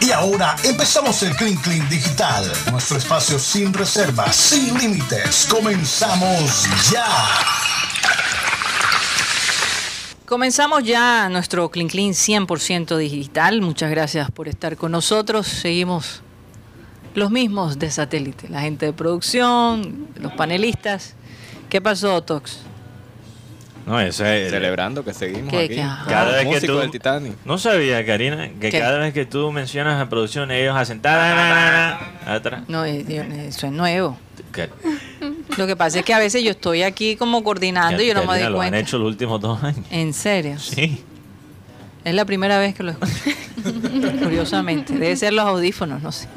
Y ahora empezamos el Clean Clean Digital, nuestro espacio sin reservas, sin límites. Comenzamos ya. Comenzamos ya nuestro Clean Clean 100% digital. Muchas gracias por estar con nosotros. Seguimos los mismos de satélite, la gente de producción, los panelistas. ¿Qué pasó, Tox? No, eso es. Celebrando que seguimos ¿Qué- aquí. Cada vez que tú. del Titanic. No sabía, Karina, que ¿Qué? cada vez que tú mencionas a producción, ellos hacen. atrás. No, eh, Dios, eso es nuevo. Lo que pasa es que a veces yo estoy aquí como coordinando y yo no me doy lo han cuenta. hecho los últimos dos años. En serio. Sí. Es la primera vez que lo escucho. Curiosamente. Debe ser los audífonos, no sé.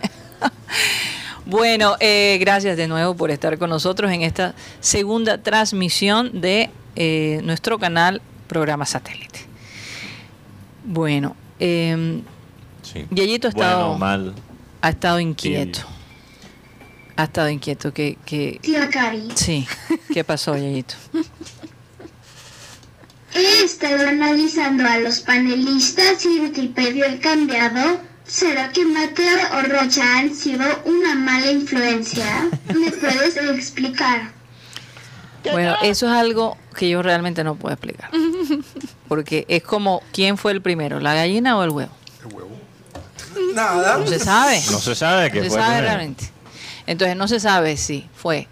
bueno, eh, gracias de nuevo por estar con nosotros en esta segunda transmisión de eh, nuestro canal Programa Satélite. Bueno, eh, sí. Yayito ha estado, Bueno, mal. ha estado inquieto. Ha estado inquieto. Que, que, Tía Cari, sí. ¿Qué pasó, Yayito? he estado analizando a los panelistas y Wikipedia he cambiado. ¿Será que Mateo o Rocha han sido una mala influencia? ¿Me puedes explicar? Bueno, eso es algo que yo realmente no puedo explicar. Porque es como, ¿quién fue el primero, la gallina o el huevo? Nada. No se sabe. No se sabe No qué se fue. sabe realmente. Entonces no se sabe si fue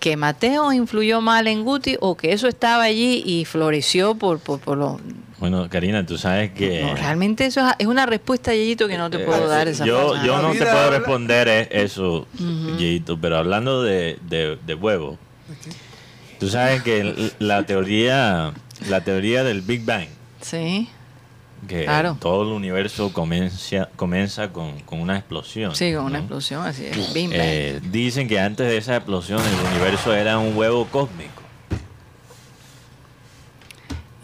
que Mateo influyó mal en Guti o que eso estaba allí y floreció por, por, por lo... Bueno, Karina, tú sabes que. No, realmente eso es- una respuesta, Yeyito, que no te puedo Eh, dar esa yo, yo no te puedo habla- responder e- eso, Yeito, pero hablando de, de, de huevo, tú sabes que la teoría, la teoría del Big Bang, Sí, que Claro. todo el universo comienza, comienza con, con una explosión. sí, con una explosión así es. Bim, bam. Eh, dicen que antes de esa explosión el universo era un huevo cósmico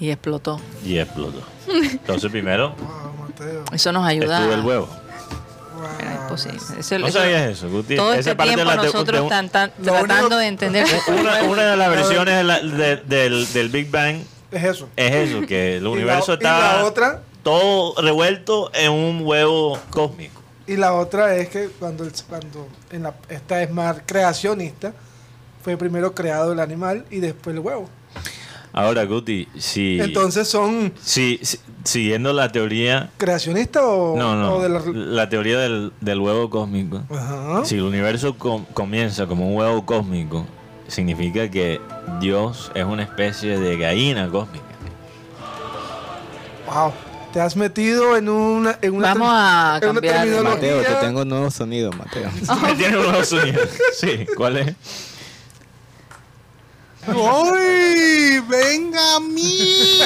y explotó. y explotó. Entonces primero Wow, Mateo. Eso nos ayuda. estuvo el huevo. Pero es posible. Eso- ¿No eso- sabías eso, Guti? Todo este de tiempo la nosotros de tan- tan- tratando único- de entender. una, una de las versiones de la- de- del, del Big Bang Es eso. es eso, que el la- universo la otra- todo revuelto en un huevo cósmico. Y la otra es que cuando, el- cuando en la, esta es más creacionista, fue primero creado el animal y después el huevo. Ahora, Guti, si, Entonces son si, si- siguiendo la teoría, creacionista o, no, no, o de la... la teoría del, del huevo cósmico, Ajá. si el universo com- comienza como un huevo cósmico, significa que Dios es una especie de gallina cósmica. Wow. Te has metido en una, en una, Vamos a cambiar. Mateo, te tengo un nuevo sonido, Mateo. Tiene un nuevo sonido. Sí, ¿cuál es? ¡Uy! ¡Venga a mí!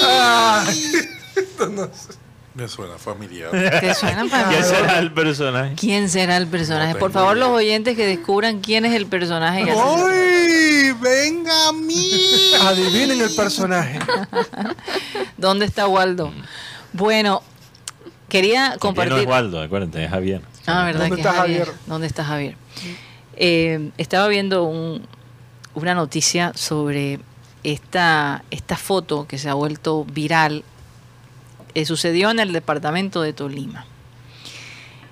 Me suena familiar. ¿Te suena para ¿Quién será el personaje? ¿Quién será el personaje? No Por favor, idea. los oyentes que descubran quién es el personaje. ¡Uy! ¡Venga a mí! Adivinen el personaje. ¿Dónde está Waldo? Bueno, quería Aquí no compartir. es Waldo, acuérdate, es Javier. Ah, ¿verdad ¿Dónde que está es Javier? Javier? ¿Dónde está Javier? Eh, estaba viendo un- una noticia sobre esta, esta foto que se ha vuelto viral. Eh, sucedió en el departamento de Tolima.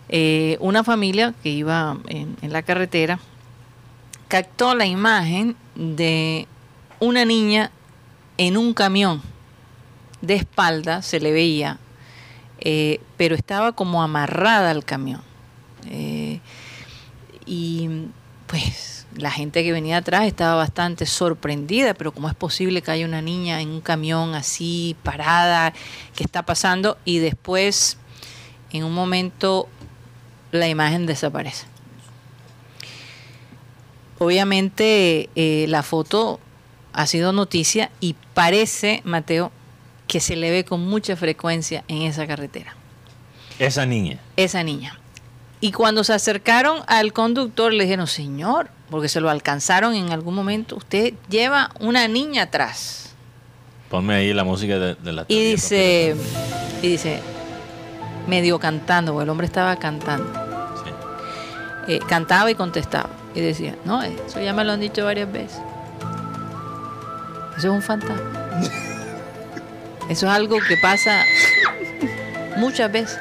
Eh, una familia que iba en, la carretera captó la imagen de una niña en un camión. De espalda se le veía, eh, pero estaba como amarrada al camión. Eh, y pues la gente que venía atrás estaba bastante sorprendida, pero ¿cómo es posible que haya una niña en un camión así parada? ¿Qué está pasando? Y después, en un momento, la imagen desaparece. Obviamente eh, la foto ha sido noticia y parece, Mateo, que se le ve con mucha frecuencia en esa carretera Esa niña. esa niña. Y cuando se acercaron al conductor, le dijeron, señor, porque se lo alcanzaron en algún momento, usted lleva una niña atrás. Ponme ahí la música de, de la Y dice, y dice, medio cantando, porque el hombre estaba cantando. Sí. Eh, cantaba y contestaba. Y decía, no, eso ya me lo han dicho varias veces. Eso es un fantasma. Eso es algo que pasa muchas veces.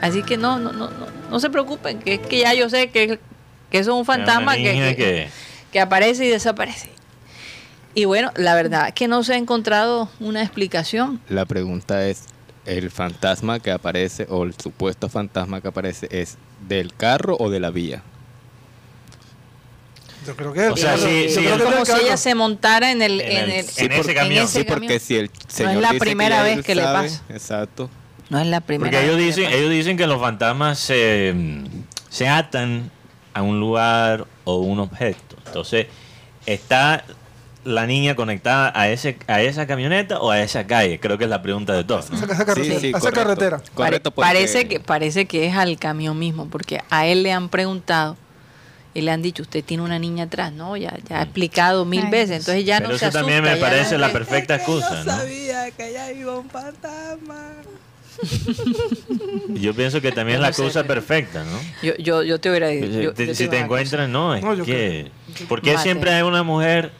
Así que no, no, no, no, no se preocupen, que es que ya yo sé que, que eso es un fantasma que, que- que- que aparece y desaparece. Y bueno, la verdad es que no se ha encontrado una explicación. La pregunta es, ¿el fantasma que aparece o el supuesto fantasma que aparece es del carro o de la vía? Yo creo que O sea, yo sí, creo sí, que es como si ella se montara en el, En en el- en ese camión. Sí, porque si el señor la dice que primera vez que le pasa. Exacto. No es la primera Porque ellos dicen, ellos dicen que los fantasmas se, mm, se atan a un lugar o un objeto. Entonces, ¿está la niña conectada a ese a esa camioneta o a esa calle? Creo que es la pregunta de todos. ¿no? Esa, esa carretera. Sí, sí, esa carretera. Correcto, porque- parece, que, parece que es al camión mismo, porque a él le han preguntado y le han dicho, usted tiene una niña atrás, ¿no? Ya, ya ha explicado mil Ay, veces, entonces ya Pero no se eso también me parece la perfecta excusa, ¿no? que ya iba un fantasma. Yo pienso que también es la pero- perfecta, ¿no? Yo, yo, yo te hubiera dicho. Si te- si cosa. encuentras, no, es No. ¿Por qué Mate. siempre hay una mujer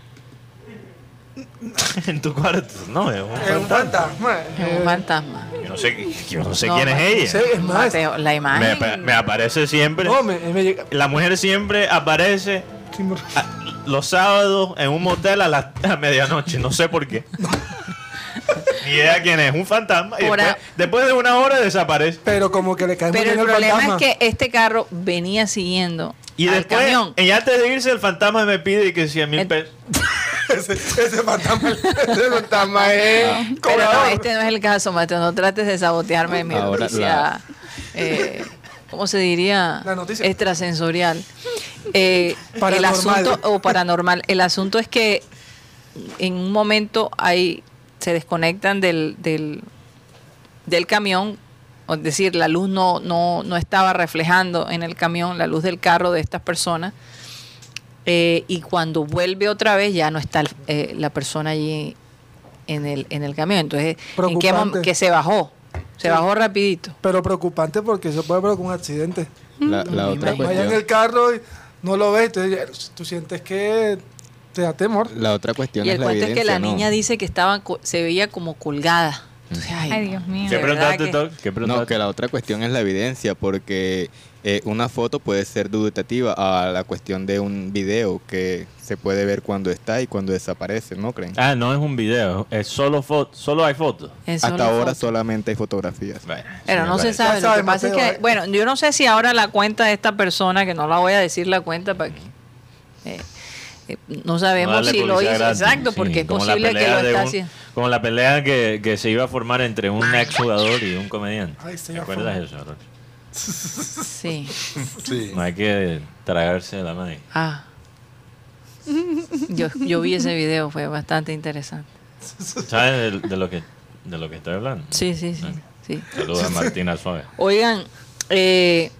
en tu cuarto? No, es un Es un fantasma. Es un fantasma. Yo no sé, yo no sé No, quién es ella. sí, es más. Mateo, la Me, imagen. me aparece siempre. No, me, me llega. La mujer siempre aparece sí, me- a- los sábados en un motel a la a medianoche. No sé por qué. Ni idea quién es. Un fantasma. Y después, a- después de una hora desaparece. Pero como que le cae Pero el problema fantasma. es que este carro venía siguiendo Y al después, camión. y antes de irse, el fantasma me pide que 100 mil El- pesos. ese, ese fantasma, ese fantasma es Pero no, cobrador. este no es el caso, Mateo. No trates de sabotearme mi Ahora noticia. la- eh, ¿Cómo se diría? La noticia. Extrasensorial. Eh, el Paranormal. asunto, o paranormal. El asunto es que en un momento hay, se desconectan del, del, del camión. Es decir, la luz no, no, no estaba reflejando en el camión, la luz del carro de estas personas. Eh, y cuando vuelve otra vez ya no está eh, la persona allí en el, en el camión. Entonces, ¿en qué que se bajó? Se bajó rapidito. Pero preocupante porque eso puede provocar un accidente. La, la otra Vaya en el carro y no lo ves, entonces tú sientes que te da temor. la otra cuestión Y es el la cuento es que la niña dice que estaba co- se veía como colgada. Entonces, ay, Ay, Dios mío. ¿Qué preguntaste, que- No, que la otra cuestión es la evidencia, porque eh, una foto puede ser dubitativa a la cuestión de un video que se puede ver cuando está y cuando desaparece, ¿no creen? Ah, no es un video, es solo foto, solo hay fotos. es Hasta ahora solamente hay fotografías. Bueno, Pero no se parece. sabe. Lo que pasa es que, eh. bueno, yo no sé si ahora la cuenta de esta persona, que no la voy a decir la cuenta para que. eh, no sabemos si lo hizo gratis, exacto, sí, porque es posible que lo está haciendo. Como la pelea que, que se iba a formar entre un ex jugador y un comediante. Ay, ¿Te acuerdas eso? Sí. Sí. No hay que tragarse la madre. Ah. Yo, yo vi ese video, fue bastante interesante. ¿Sabes de, de lo que de lo que estoy hablando? Sí, sí, sí. sí. Saludos a Martina Suárez. Oigan, eh,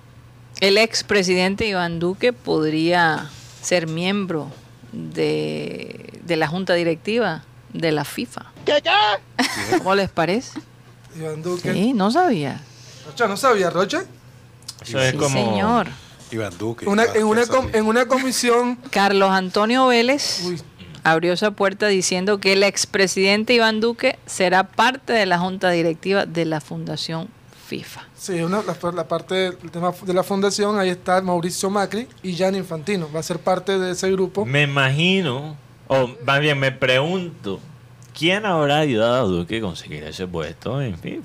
el expresidente Iván Duque podría ser miembro de, de la junta directiva de la FIFA. ¿Cómo les parece? Iván Duque. Sí, no sabía. Rocha, ¿no sabía, Rocha? Eso es Sí, como señor. Iván Duque. Una- en, una com- en una comisión. Carlos Antonio Vélez Uy, abrió esa puerta diciendo que el expresidente Iván Duque será parte de la junta directiva de la Fundación FIFA. sí, una, la, la parte del tema de la fundación, ahí está Mauricio Macri y Jan Infantino. Va a ser parte de ese grupo. Me imagino, o más bien me pregunto, ¿quién habrá ayudado a Duque a conseguir ese puesto en FIFA?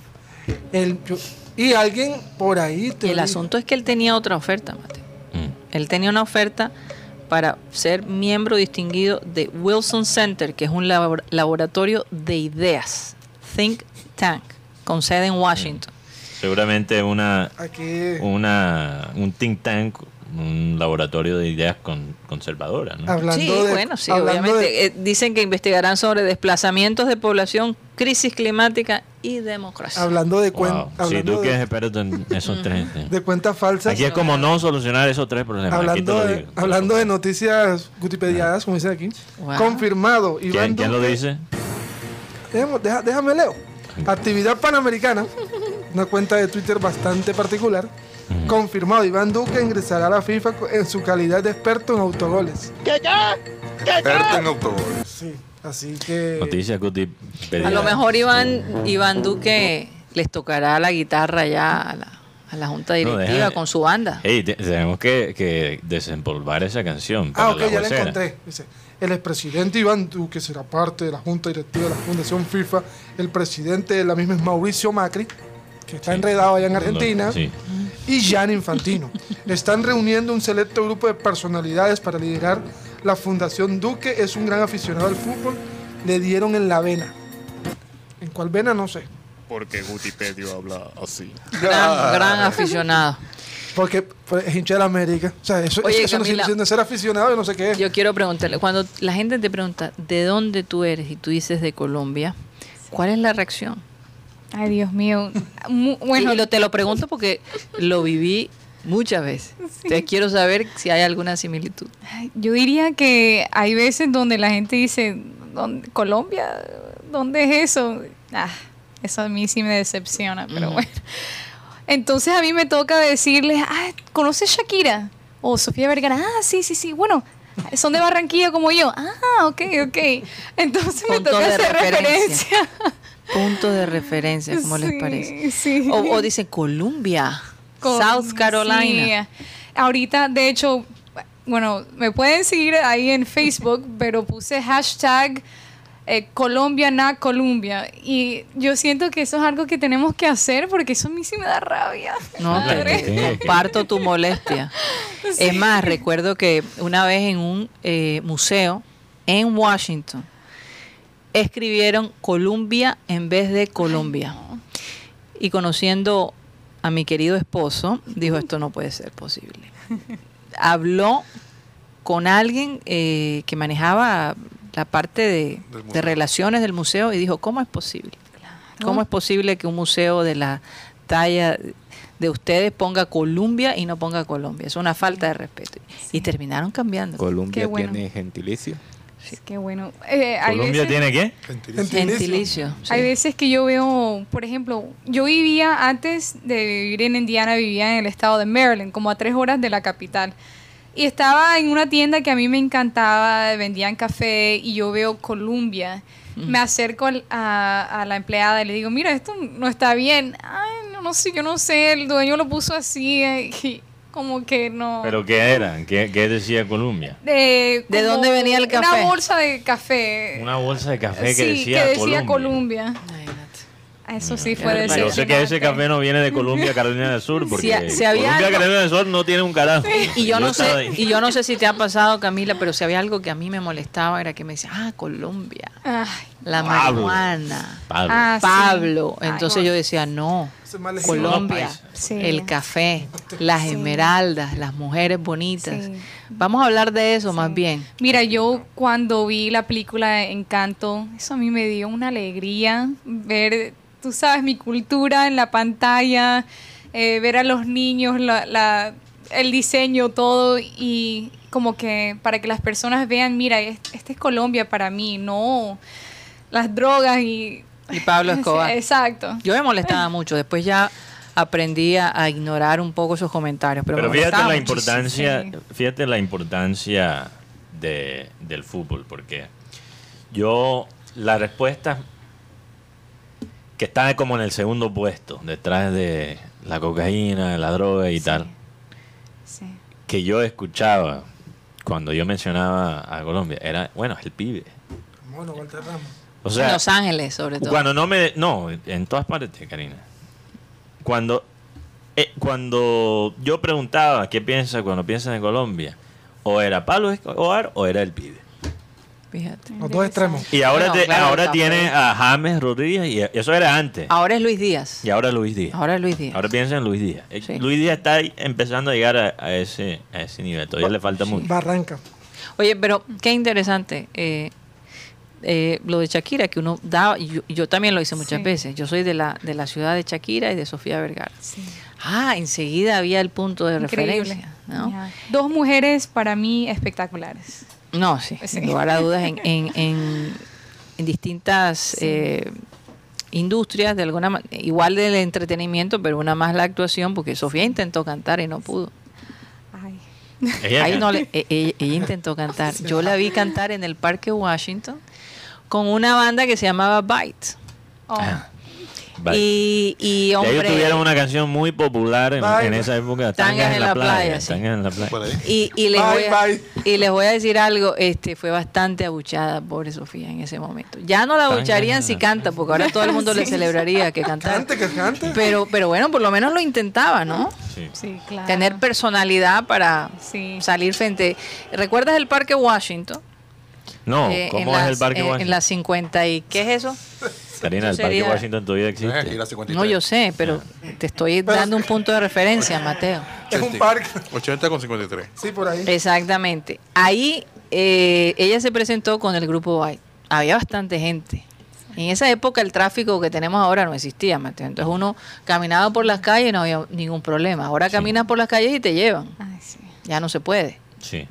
El- yo- y alguien por ahí. Te el asunto es que él tenía otra oferta, Mateo. Mm. Él tenía una oferta para ser miembro distinguido de Wilson Center, que es un labor- laboratorio de ideas, think tank, con sede en Washington. Seguramente una, Aquí. una un think tank, un laboratorio de ideas con, conservadoras, ¿no? Hablando sí, de, bueno, sí, hablando obviamente. de- Eh, dicen que investigarán sobre desplazamientos de población, crisis climática y democracia. hablando de, cuen- Wow. Si hablando Duque es de, experto en esos tres. de cuentas falsas. Aquí es como no solucionar esos tres problemas. Aquí te Hablando, de, digo. hablando de noticias gutipediadas, como dice aquí, Wow. confirmado. Iván ¿Quién, quién lo Duque- dice? Déjame, déjame leo. Actividad Panamericana, una cuenta de Twitter bastante particular. Confirmado, Iván Duque ingresará a la FIFA en su calidad de experto en autogoles. Experto en autogoles. Sí, así que... Noticias Guti. A lo mejor Iván, Iván Duque les tocará la guitarra ya a la, a la junta No, directiva con su banda. Te- tenemos que, que desempolvar esa canción. para Ah, ok, la ya la encontré. Dice, el expresidente Iván Duque será parte de la junta directiva de la Fundación FIFA. El presidente de la misma es Mauricio Macri, que está Sí. enredado allá en Argentina. Sí. y Jan Infantino. Están reuniendo un selecto grupo de personalidades para liderar la Fundación Duque. Es un gran aficionado al fútbol. Le dieron en la vena. ¿En cuál vena? No sé. Porque Gutipedio habla así. Gran, gran aficionado. Porque pues, es hincha de la América. O sea, eso, Oye, eso no Camila. significa ser aficionado, yo no sé qué es. Yo quiero preguntarle, cuando la gente te pregunta de dónde tú eres y tú dices de Colombia, ¿cuál es la reacción? Ay, Dios mío. Bueno, lo- te lo pregunto porque lo viví muchas veces. Entonces quiero saber si hay alguna similitud. yo diría que hay veces donde la gente dice, ¿dónde- Colombia, ¿dónde es eso? Ah, eso a mí sí me decepciona, pero bueno. Entonces a mí me toca decirles, ah, ¿conoces Shakira? O Sofía Vergara, ah, sí, sí, sí, bueno, son de Barranquilla como yo. Ah, ok, ok. Entonces me toca hacer referencia. referencia. Punto de referencia, ¿cómo les Sí, parece? sí. O, o dicen Colombia, Con- South Carolina. sí. Ahorita, de hecho, bueno, me pueden seguir ahí en Facebook, pero puse hashtag eh, Colombia na Colombia. Y yo siento que eso es algo que tenemos que hacer porque eso a mí sí me da rabia. No, Madre. te- comparto tu molestia. Es más, recuerdo que una vez en un eh, museo en Washington escribieron Columbia en vez de Colombia. Y conociendo a mi querido esposo, dijo, esto no puede ser posible. Habló con alguien eh, que manejaba la parte de, relaciones del museo y dijo, ¿cómo es posible? ¿Cómo es posible que un museo de la talla de ustedes ponga Colombia y no ponga Colombia? Es una falta de respeto. Y terminaron cambiando. Colombia bueno. tiene gentilicio. Qué bueno. Eh, ¿Colombia veces- tiene qué? Gentilicio. Gentilicio. sí. Hay veces que yo veo, por ejemplo, yo vivía antes de vivir en Indiana, vivía en el estado de Maryland, como a tres horas de la capital. Y estaba en una tienda que a mí me encantaba, vendían café y yo veo Columbia. Me acerco al- a, a la empleada y le digo, mira, esto no está bien. Ay, no, no sé, yo no sé, el dueño lo puso así eh, y como que no. ¿Pero qué era? ¿Qué, qué decía Colombia? de, ¿De dónde venía el café? Una bolsa de café. Una bolsa de café que sí, decía, que decía Colombia. Columbia. Eso sí Qué fue barbaridad. Yo sé que ese café no viene de Colombia, Carolina del Sur, porque Si ha- si había Colombia, algo- Carolina del Sur no tiene un carajo. Y yo no sé, ahí. y yo no sé si te ha pasado, Camila, pero si había algo que a mí me molestaba era que me decía, ah, Colombia, Ay, la Pablo. marihuana, Pablo. Ah, sí. Pablo. Ay, Entonces yo decía, no, Colombia. Sí. el café, las Sí. esmeraldas, las mujeres bonitas. Sí. Vamos a hablar de eso más bien. Mira, yo cuando vi la película Encanto, eso a mí me dio una alegría ver, tú sabes, mi cultura en la pantalla, eh, ver a los niños, la, la- el diseño, todo, y como que para que las personas vean, mira, es- esta es Colombia para mí, no las drogas y... Y Pablo Escobar. Exacto. Yo me molestaba mucho, después ya aprendí a, a ignorar un poco esos comentarios. Pero, Pero me fíjate la importancia, Sí. fíjate la importancia de, del fútbol, porque yo la respuesta que está como en el segundo puesto, detrás de la cocaína, la droga y tal, Sí. que yo escuchaba cuando yo mencionaba a Colombia, era, bueno, es el pibe. Bueno, Walter Ramos. O en Los Ángeles, sobre todo. cuando no me... No, en todas partes, Karina. Cuando, eh, cuando yo preguntaba qué piensa cuando piensa en Colombia, o era Pablo Escobar o era el pibe. Fíjate. Los dos extremos. Y ahora, Bueno, te- claro, ahora tiene a James Rodríguez y eso era antes. Ahora es Luis Díaz. Y ahora Luis Díaz. Ahora es Luis Díaz. Ahora piensa en Luis Díaz. Sí. Luis Díaz está empezando a llegar a, a ese, a ese nivel. Todavía le falta mucho. Barranca. Oye, pero qué interesante. eh, eh, lo de Shakira, que uno daba, y yo, yo también lo hice muchas Sí. veces. Yo soy de la, de la ciudad de Shakira y de Sofía Vergara. Sí. Ah, enseguida había el punto de Increíble. referencia. Dos mujeres para mí espectaculares. No, sí, Sí. sin lugar a dudas, en, en, en, en distintas eh, industrias, de alguna igual del entretenimiento, pero una más la actuación, porque Sofía intentó cantar y no pudo. Ay. Ella- Ahí no le- e- e- ella, intentó cantar. Yo la vi cantar en el Parque Washington con una banda que se llamaba Byte. Oh. Ah. Y, y Ya ellos hombre, tuvieron una canción muy popular en, esa época. Tangas en la playa, sí. Tangas en la playa. Por ahí. y, y les Bye, voy a, bye. y les voy a decir algo, este fue bastante abuchada, pobre Sofía, en ese momento. Ya no la Tangas abucharían si canta, porque ahora todo el mundo le celebraría que cantara. Cante, que cante. Pero, pero bueno, por lo menos lo intentaba, ¿no? Sí. Sí, claro. Tener personalidad para Sí. salir frente. ¿Recuerdas el Parque Washington? No, Eh, ¿cómo en es las- el Parque en- Washington? En la 50 y... ¿Qué es eso? Karina, el Parque sería- Washington todavía aquí existe. la 53. No, yo sé, pero te estoy dando un punto de referencia, Mateo. Es un parque. 80 con 53. Sí, por ahí. Exactamente. Ahí eh, ella se presentó con el grupo White. Había bastante gente. En esa época el tráfico que tenemos ahora no existía, Mateo. Entonces uno caminaba por las calles y no había ningún problema. Ahora caminas por las calles y te llevan. Ay, sí. Ya no se puede. Sí.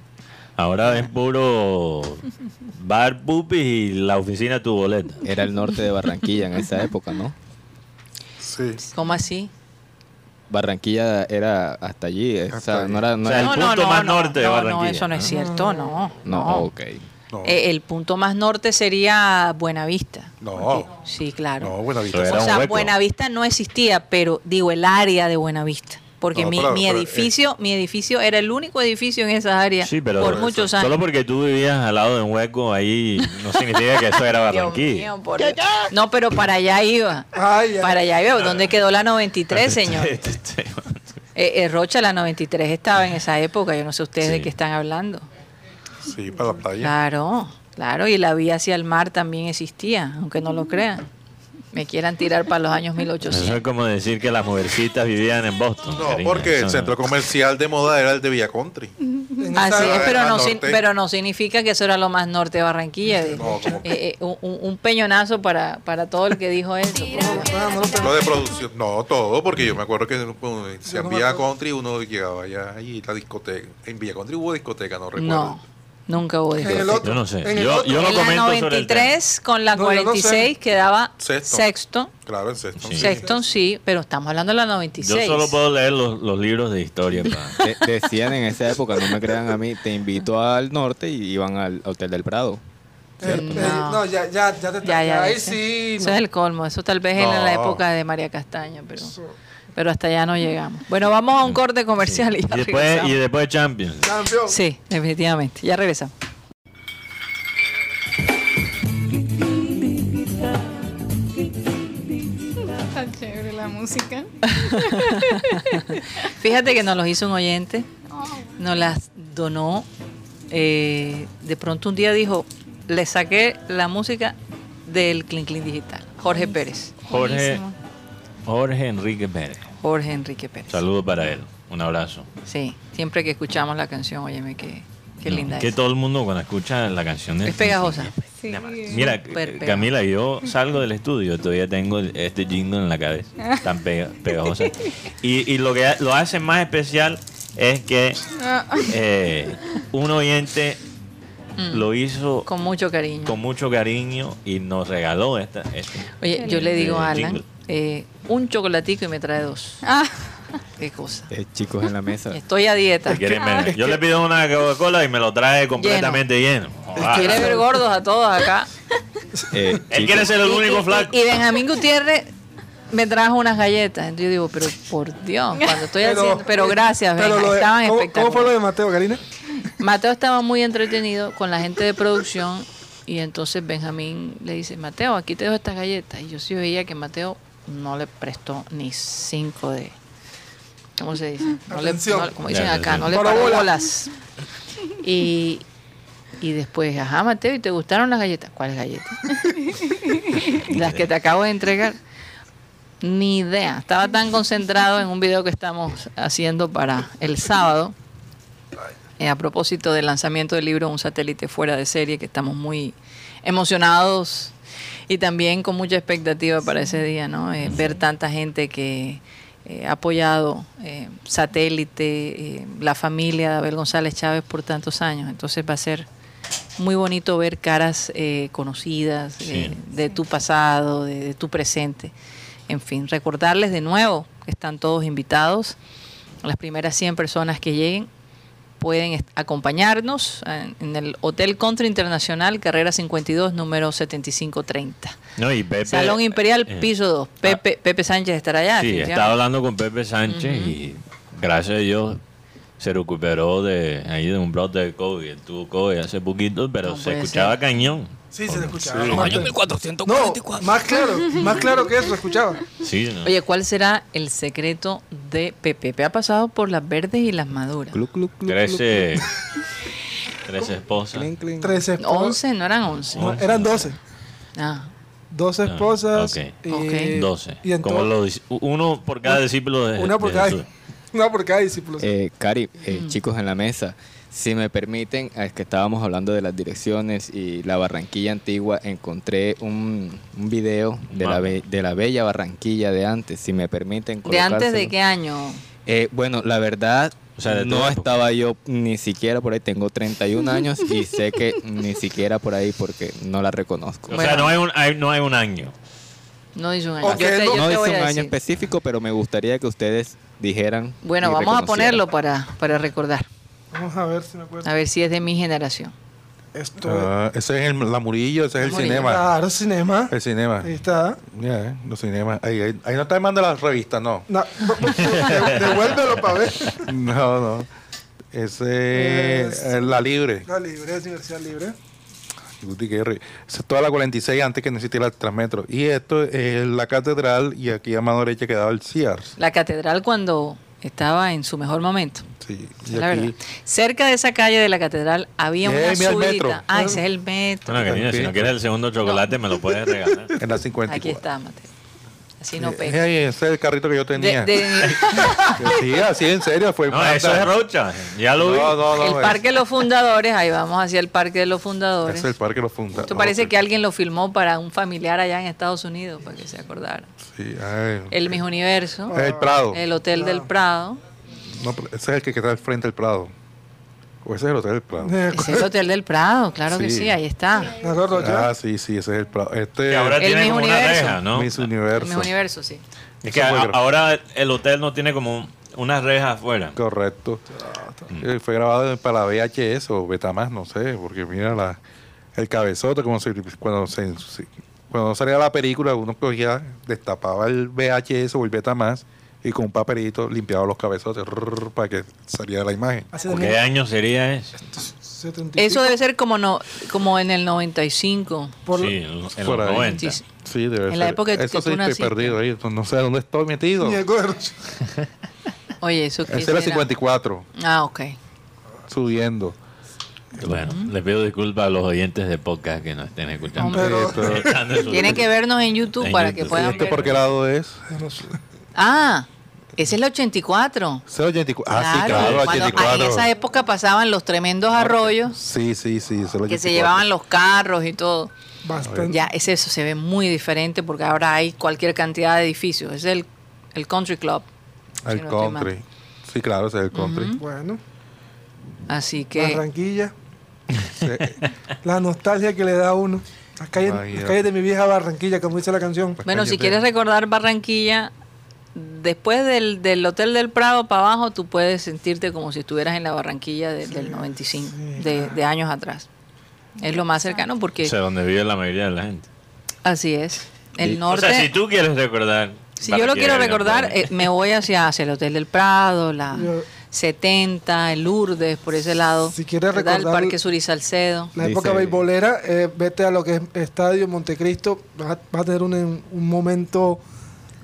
Ahora es puro bar pupis y la oficina tu boleta. Era el norte de Barranquilla en esa época, ¿no? Sí. ¿Cómo así? Barranquilla era hasta allí. o sea, no era, no O sea, era- el punto más norte de Barranquilla. No, eso no es cierto, no. no, no. ok. No. Eh, el punto más norte sería Buenavista. No. Porque- sí, claro. no, buena vista. Eso era o sea. Buenavista no existía, pero digo el área de Buenavista. Porque No, mi, pero- mi pero, eh, edificio, mi edificio era el único edificio en esa área Sí, pero por muchos años. solo porque tú vivías al lado de un hueco ahí no significa que eso era Dios Barranquilla. mío, por Dios. No, pero para allá iba. Ay. Para allá iba. ¿Dónde quedó la 93, señor? Eh, eh, Rocha, la 93 estaba en esa época. Yo no sé ustedes de qué están hablando. Sí, para la playa. Claro, claro. Y la vía hacia el mar también existía, aunque no lo crean. Me quieran tirar para los años Eso 1800. es como decir que las mujercitas vivían en Boston. No, porque eso el no. centro comercial de moda era el de Villa Country. Así es, pero no, sin- norte. pero no significa que eso era lo más norte de Barranquilla. No, eh, eh, un, peñonazo para, para todo el que dijo eso. Lo de producción, no, todo, porque yo me acuerdo que en Villa. Country uno llegaba allá y la discoteca. En Villa Country hubo discoteca, no recuerdo. No, nunca hubo En el discoteca. otro. Yo no sé. En el Yo, yo no En la comento sobre el. 93 con la No, yo no sé. 46 quedaba Sexto. sexto. Claro, en sexto. Sí. Sexto sí, pero estamos hablando de la 96. Yo solo puedo leer los, los libros de historia. De- decían en esa época, no me crean a mí, te invito al norte y iban al Hotel del Prado. Eh, eh, No. no, ya, ya, ya te Ya, ya. Ahí sí. Eso no. es el colmo. Eso tal vez era en la No. época de María Castaña, pero, pero hasta allá no llegamos. Bueno, vamos a un corte comercial y Y ya después, regresamos. y después Champions. Campeón. Sí, definitivamente. Ya regresamos. Está chévere la música. Fíjate que nos los hizo un oyente, nos las donó. eh, de pronto un día dijo, le saqué la música del Clean Clean Digital. Jorge Pérez. Jorge. Jorge Enrique Pérez. Jorge Enrique Pérez. Saludos para él. Un abrazo. Sí, siempre que escuchamos la canción, óyeme, qué, qué No, linda que es. todo el mundo cuando escucha la canción de Es pegajosa. Sí. Mira. Camila, yo salgo del estudio, todavía tengo este jingle en la cabeza, tan pega- pegajosa. Y, y lo que lo hace más especial es que eh, un oyente lo hizo Mm. Con mucho cariño. con mucho cariño y nos regaló esta. este. Oye, yo le digo a Eh, Alan, eh, un chocolatico y me trae dos. Ah, Qué cosa. Eh, chicos en la mesa. Estoy a dieta. Yo le pido una Coca-Cola y me lo trae completamente lleno. Ah, Quiere ver gordos a todos acá. Eh, Él quiere ser el Y- único y- flaco. Y, Benjamín Gutiérrez me trajo unas galletas. Entonces yo digo, pero por Dios, cuando estoy haciendo. Pero gracias, pero Benja, lo de- estaban ¿cómo, espectaculares. ¿Cómo fue lo de Mateo, Karina? Mateo estaba muy entretenido con la gente de producción y entonces Benjamín le dice, Mateo, aquí te dejo estas galletas. Y yo sí veía que Mateo no le prestó ni cinco de... ¿Cómo se dice? No le, no- como dicen acá, no le paró bolas. Y, y después, ajá, Mateo, ¿y te gustaron las galletas? ¿Cuáles galletas? las que te acabo de entregar. Ni idea. Estaba tan concentrado en un video que estamos haciendo para el sábado. Eh, a propósito del lanzamiento del libro Un satélite fuera de serie, que estamos muy emocionados y también con mucha expectativa para ese día, ¿no? Eh, ver tanta gente que eh, ha apoyado eh, satélite, eh, la familia de Abel González Chávez por tantos años. Entonces va a ser muy bonito ver caras eh, conocidas de tu pasado, de, de tu presente. En fin, recordarles de nuevo que están todos invitados, las primeras 100 personas que lleguen pueden acompañarnos en, el Hotel Country Internacional, carrera 52, número 7530. No, y Pepe, Salón Imperial, eh, piso 2. Pepe, Pepe Sánchez estará allá. Sí, estaba hablando con Pepe Sánchez y gracias a Dios se recuperó de ahí de un brote de COVID. Tuvo COVID hace poquito, pero No se escuchaba ser. cañón. Sí, se le escuchaba. Sí. Más- Año 1444. No, más claro, más claro que eso, se escuchaba. Sí, ¿no? Oye, ¿cuál será el secreto de Pepe? Pepe ha pasado por las verdes y las maduras. Cluc, cluc, cluc, Trece, trece esposas. 13 esposas. 11, no eran 11. No, eran 12. Ah, 12 Ah, esposas. ok. y- Ok. Doce. Y en Como los uno por cada discípulo de una por de cada, Jesús. una por cada discípulo. Eh, Cari, eh, chicos en la mesa, si me permiten, es que estábamos hablando de las direcciones y la Barranquilla antigua, encontré un, un video de la, be- de la bella Barranquilla de antes, si me permiten. ¿De antes de qué año? Eh, bueno, la verdad, O sea, no estaba yo ni siquiera por ahí, tengo 31 años y sé que ni siquiera por ahí porque no la reconozco. O Bueno. sea, no hay un, hay- no hay un año. No dice un año. Ok, yo te, no- yo voy un año decir. específico, pero me gustaría que ustedes dijeran. Bueno, vamos a ponerlo para, para recordar. Vamos a ver si me acuerdo. A ver si es de mi generación. Esto Ah, ese es el, la Murillo, ese es el Murillo. cinema. Claro, cinema. El cinema. Ahí está. Ya, eh, los cinemas. Ahí, ahí, ahí no está mandando las revistas, no. No, de- devuélvelo para ver. No, no. Ese Es- es la libre. La libre, es Universidad Libre. Esa es toda la 46 antes que no existiera el Transmetro. Y esto es la catedral y aquí a mano derecha quedaba el Sears. La catedral cuando estaba en su mejor momento. Sí. Y la aquí, verdad. Cerca de esa calle de la catedral había Eh, una mira el metro. subidita. Ah, ese es el metro. Bueno, cariño, si no quieres el segundo chocolate, me lo puedes regalar. en la 54. Aquí está, Mateo. Así no pega. ese es el carrito que yo tenía. De- de- Sí, así en serio. Fue No, eso es Rocha. Ya lo vi. No, no, no. el es- Parque de los Fundadores, ahí vamos hacia el Parque de los ese Fundadores. es el parque lo funda. Esto no, parece que alguien lo filmó para un familiar allá en Estados Unidos, para que se acordara. Sí, ay. El Mis Universo, Es el Prado. el Hotel del Prado. No, ese es el que queda al frente del Prado. O ese es el Hotel del Prado. Ese es el Hotel del Prado, claro que Sí. ahí está. Ah, sí, sí, ese es el Prado. Este Que ahora El tiene como una Universo. reja, ¿no? Miss El Universo. Mis Universo, sí. Es que a- ahora el hotel no tiene como unas rejas afuera. Correcto. Eh, Fue grabado para la VHS o Betamax, no sé, porque mira la, el cabezote, como se, cuando, se, se- cuando salía la película, uno cogía, destapaba el VHS o el Betamax y con un papelito limpiaba los cabezotes rrr, para que saliera la imagen. ¿Qué año sería eso? 70 y Eso debe ser como no como en el 95. Por- sí, en los por ahí. 90. Sí, Sí, debe En la época que Eso tú sí estoy naciste. perdido ahí, no sé dónde estoy metido. Ni acuerdo. Oye, eso que Ese era 54, Ah, ok. subiendo. Bueno, les pido disculpas a los oyentes de podcast que nos estén escuchando. Hombre. Pero- Tienen que vernos en YouTube En para YouTube. que ¿Y puedan este ver. por qué lado es? Ah, ese es el 84. Ese es el 84. Ah, sí, claro, el cuando- ah, 84. en esa época pasaban los tremendos arroyos Sí, sí, sí. ese es el que se 84. llevaban los carros y todo. Bastante. Ya, es eso, se ve muy diferente porque ahora hay cualquier cantidad de edificios. Es el, el Country Club. El si no country. Sí, claro, ese es el country. Bueno, Así que Barranquilla. Sí. La nostalgia que le da a uno. Las calles, Ay, las calles de mi vieja Barranquilla, como dice la canción. Bueno, si quieres recordar Barranquilla, después del, del Hotel del Prado para abajo, tú puedes sentirte como si estuvieras en la Barranquilla de- del 95, de, de años atrás. Es lo más cercano porque O sea, donde vive la mayoría de la gente. así es. El O norte. sea, si tú quieres recordar. Si yo lo quiero recordar, eh, me voy hacia, hacia el Hotel del Prado, la Yo- 70, el Lourdes, por ese lado. Si quieres ¿verdad? El recordar- Parque Sur y Salcedo. La Dice- época beisbolera, eh, vete a lo que es Estadio Montecristo, vas a, vas a tener un, un momento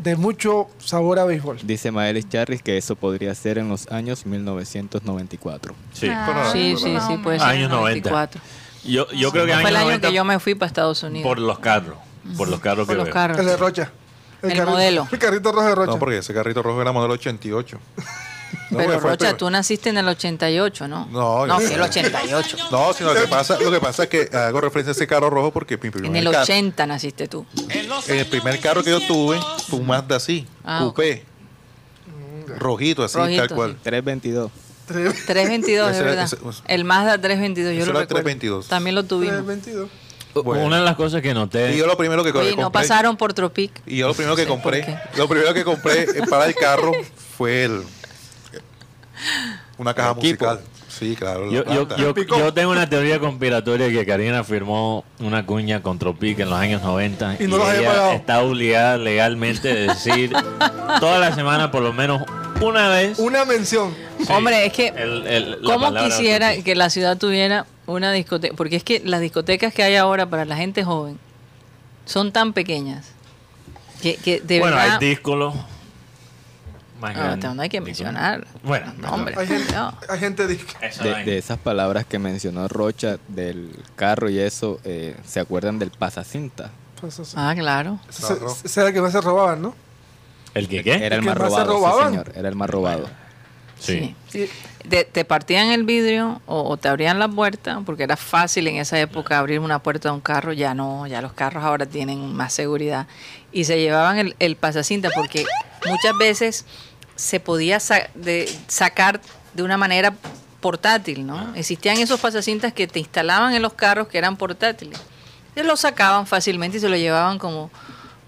de mucho sabor a béisbol. Dice Maelis Charris que eso podría ser en los años 1994. Sí. Ah, sí, sí, sí, puede ser. Años en el 90. 94. Yo, yo creo que Fue años el año 90 que yo me fui para Estados Unidos. por los carros. Por los carros Por que los veo. carros. El de Rocha. El carrito- modelo. El carrito rojo de Rocha. No, porque ese carrito rojo era modelo 88. No, Pero fue Rocha, tú naciste en el 88, ¿no? No, no yo- que el 88. No, sino lo que pasa, lo que pasa es que hago referencia a ese carro rojo porque mi primer En el carro- 80 naciste tú. el primer carro que yo tuve fue un Mazda así, Ah, coupé, rojito así, Rojito, tal cual. sí. 322. 322, Ese de era- verdad. ese- el Mazda 322, yo lo recuerdo. 322. También lo tuvimos. 322. Bueno. Una de las cosas que Y noté. yo lo primero que Oye, compré, no pasaron por Tropic. y yo lo primero que compré, lo primero que compré eh, para el carro fue el una caja musical. Sí, claro. la Yo, yo, tengo una teoría conspiratoria que Karina firmó una cuña con Tropic en los años 90 Y no los había ella pagado. está obligada legalmente a decir toda la semana por lo menos una vez. Una mención. sí, Hombre, es que el- el- la ¿Cómo quisiera Tropic. que la ciudad tuviera una discoteca? Porque es que las discotecas que hay ahora para la gente joven son tan pequeñas que, que de Bueno, verdad... hay díscolos más Ah, no hay que mencionar. Bueno, No, hombre. Hay gente, no. hay gente disque. esa De, esas palabras que mencionó Rocha del carro y eso, eh, ¿se acuerdan del pasacinta? Pues eso- Ah, claro. ese- Claro. ese era el que más se robaban, ¿no? ¿El que qué? Era el que más más se robado, sí, robaban. señor. Era el más robado. Sí. Te, te partían el vidrio o, o te abrían la puerta, porque era fácil en esa época abrir una puerta de un carro, ya no, ya los carros ahora tienen más seguridad. Y se llevaban el, el pasacinta porque muchas veces se podía sa- de- sacar de una manera portátil, ¿no? Existían esos pasacintas que te instalaban en los carros que eran portátiles. Ellos los sacaban fácilmente y se lo llevaban como,